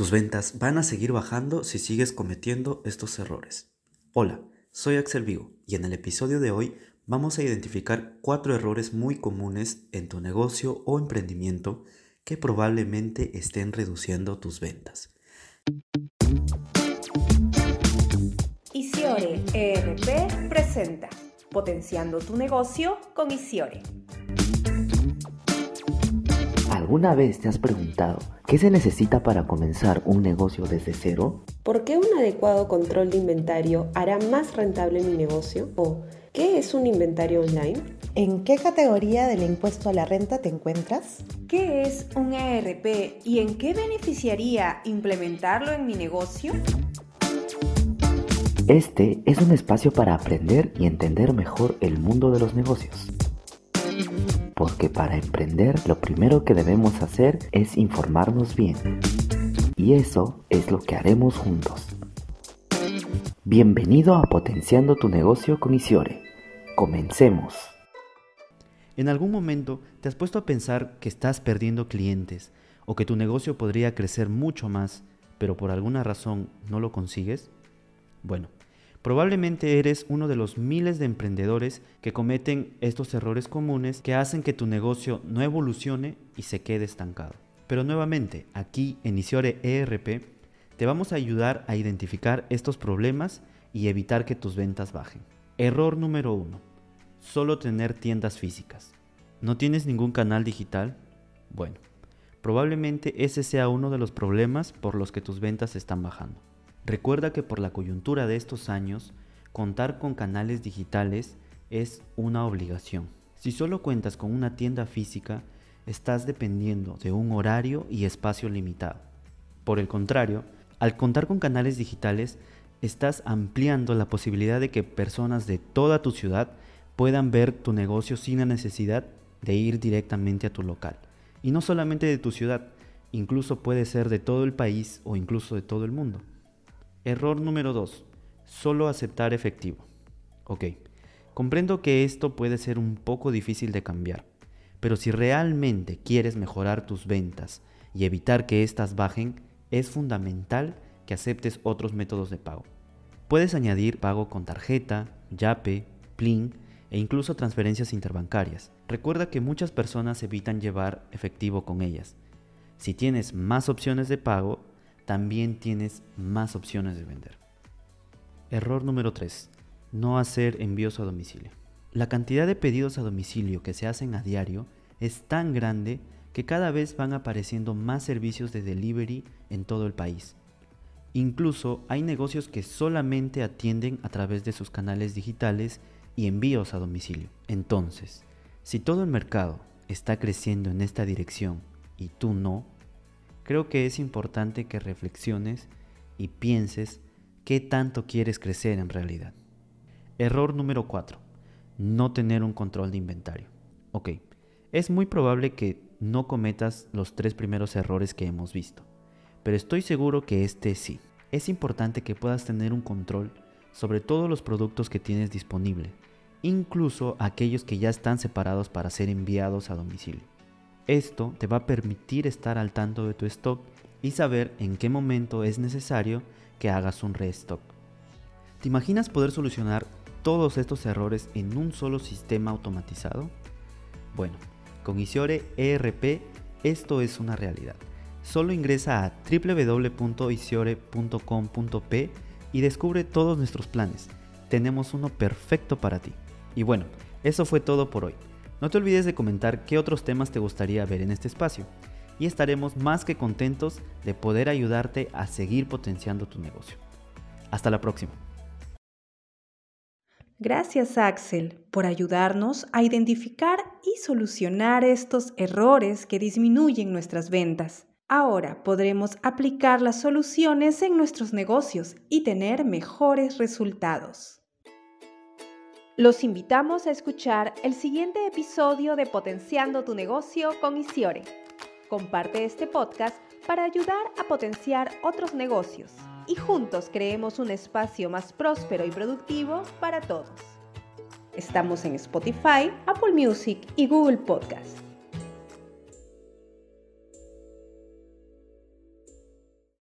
Tus ventas van a seguir bajando si sigues cometiendo estos errores. Hola, soy Axel Vigo y en el episodio de hoy vamos a identificar cuatro errores muy comunes en tu negocio o emprendimiento que probablemente estén reduciendo tus ventas. Isiore ERP presenta Potenciando tu negocio con Isiore. ¿Alguna vez te has preguntado qué se necesita para comenzar un negocio desde cero? ¿Por qué un adecuado control de inventario hará más rentable mi negocio? ¿O qué es un inventario online? ¿En qué categoría del impuesto a la renta te encuentras? ¿Qué es un ERP y en qué beneficiaría implementarlo en mi negocio? Este es un espacio para aprender y entender mejor el mundo de los negocios porque para emprender lo primero que debemos hacer es informarnos bien. Y eso es lo que haremos juntos. Bienvenido a Potenciando tu negocio con Isiore. Comencemos. ¿En algún momento te has puesto a pensar que estás perdiendo clientes o que tu negocio podría crecer mucho más, pero por alguna razón no lo consigues? Bueno, Probablemente eres uno de los miles de emprendedores que cometen estos errores comunes que hacen que tu negocio no evolucione y se quede estancado. Pero nuevamente, aquí en Isiore ERP te vamos a ayudar a identificar estos problemas y evitar que tus ventas bajen. Error número uno. Solo tener tiendas físicas. ¿No tienes ningún canal digital? Bueno, probablemente ese sea uno de los problemas por los que tus ventas están bajando. Recuerda que por la coyuntura de estos años, contar con canales digitales es una obligación. Si solo cuentas con una tienda física, estás dependiendo de un horario y espacio limitado. Por el contrario, al contar con canales digitales, estás ampliando la posibilidad de que personas de toda tu ciudad puedan ver tu negocio sin la necesidad de ir directamente a tu local. Y no solamente de tu ciudad, incluso puede ser de todo el país o incluso de todo el mundo. Error número 2. Solo aceptar efectivo. Ok, comprendo que esto puede ser un poco difícil de cambiar, pero si realmente quieres mejorar tus ventas y evitar que éstas bajen, es fundamental que aceptes otros métodos de pago. Puedes añadir pago con tarjeta, Yape, Plin e incluso transferencias interbancarias. Recuerda que muchas personas evitan llevar efectivo con ellas. Si tienes más opciones de pago, también tienes más opciones de vender. Error número 3. No hacer envíos a domicilio. La cantidad de pedidos a domicilio que se hacen a diario es tan grande que cada vez van apareciendo más servicios de delivery en todo el país. Incluso hay negocios que solamente atienden a través de sus canales digitales y envíos a domicilio. Entonces, si todo el mercado está creciendo en esta dirección y tú no, creo que es importante que reflexiones y pienses qué tanto quieres crecer en realidad. Error número 4. No tener un control de inventario. Ok, es muy probable que no cometas los tres primeros errores que hemos visto, pero estoy seguro que este sí. Es importante que puedas tener un control sobre todos los productos que tienes disponible, incluso aquellos que ya están separados para ser enviados a domicilio. Esto te va a permitir estar al tanto de tu stock y saber en qué momento es necesario que hagas un restock. ¿Te imaginas poder solucionar todos estos errores en un solo sistema automatizado? Bueno, con Isiore ERP esto es una realidad. Solo ingresa a www.isiore.com.p y descubre todos nuestros planes. Tenemos uno perfecto para ti. Y bueno, eso fue todo por hoy. No te olvides de comentar qué otros temas te gustaría ver en este espacio y estaremos más que contentos de poder ayudarte a seguir potenciando tu negocio. Hasta la próxima. Gracias Axel por ayudarnos a identificar y solucionar estos errores que disminuyen nuestras ventas. Ahora podremos aplicar las soluciones en nuestros negocios y tener mejores resultados. Los invitamos a escuchar el siguiente episodio de Potenciando tu negocio con Isiore. Comparte este podcast para ayudar a potenciar otros negocios y juntos creemos un espacio más próspero y productivo para todos. Estamos en Spotify, Apple Music y Google Podcast.